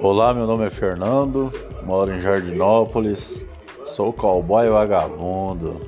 Olá, meu nome é Fernando, moro em Jardinópolis, sou cowboy vagabundo.